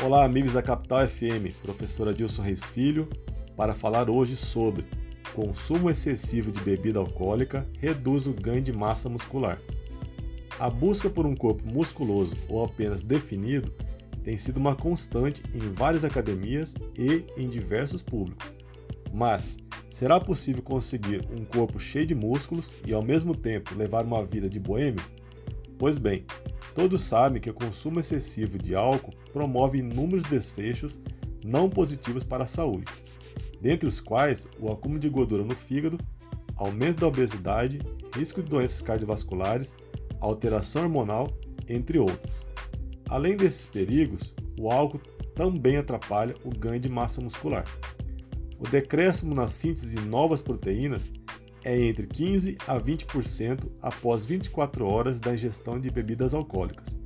Olá, amigos da Capital FM, professor Adilson Reis Filho, para falar hoje sobre consumo excessivo de bebida alcoólica reduz o ganho de massa muscular. A busca por um corpo musculoso ou apenas definido tem sido uma constante em várias academias e em diversos públicos. Mas será possível conseguir um corpo cheio de músculos e ao mesmo tempo levar uma vida de boêmio? Pois bem, todos sabem que o consumo excessivo de álcool promove inúmeros desfechos não positivos para a saúde, dentre os quais o acúmulo de gordura no fígado, aumento da obesidade, risco de doenças cardiovasculares, alteração hormonal, entre outros. Além desses perigos, o álcool também atrapalha o ganho de massa muscular. O decréscimo na síntese de novas proteínas é entre 15 a 20% após 24 horas da ingestão de bebidas alcoólicas.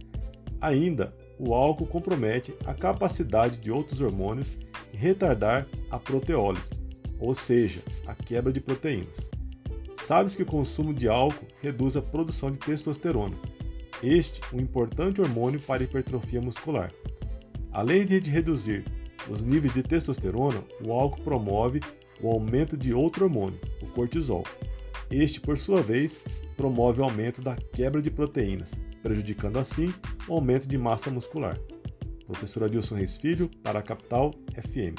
Ainda, o álcool compromete a capacidade de outros hormônios em retardar a proteólise, ou seja, a quebra de proteínas. Sabe-se que o consumo de álcool reduz a produção de testosterona, este um importante hormônio para hipertrofia muscular. Além de reduzir os níveis de testosterona, o álcool promove o aumento de outro hormônio, cortisol. Este, por sua vez, promove o aumento da quebra de proteínas, prejudicando assim o aumento de massa muscular. Professor Adilson Reis Filho, para a Capital FM.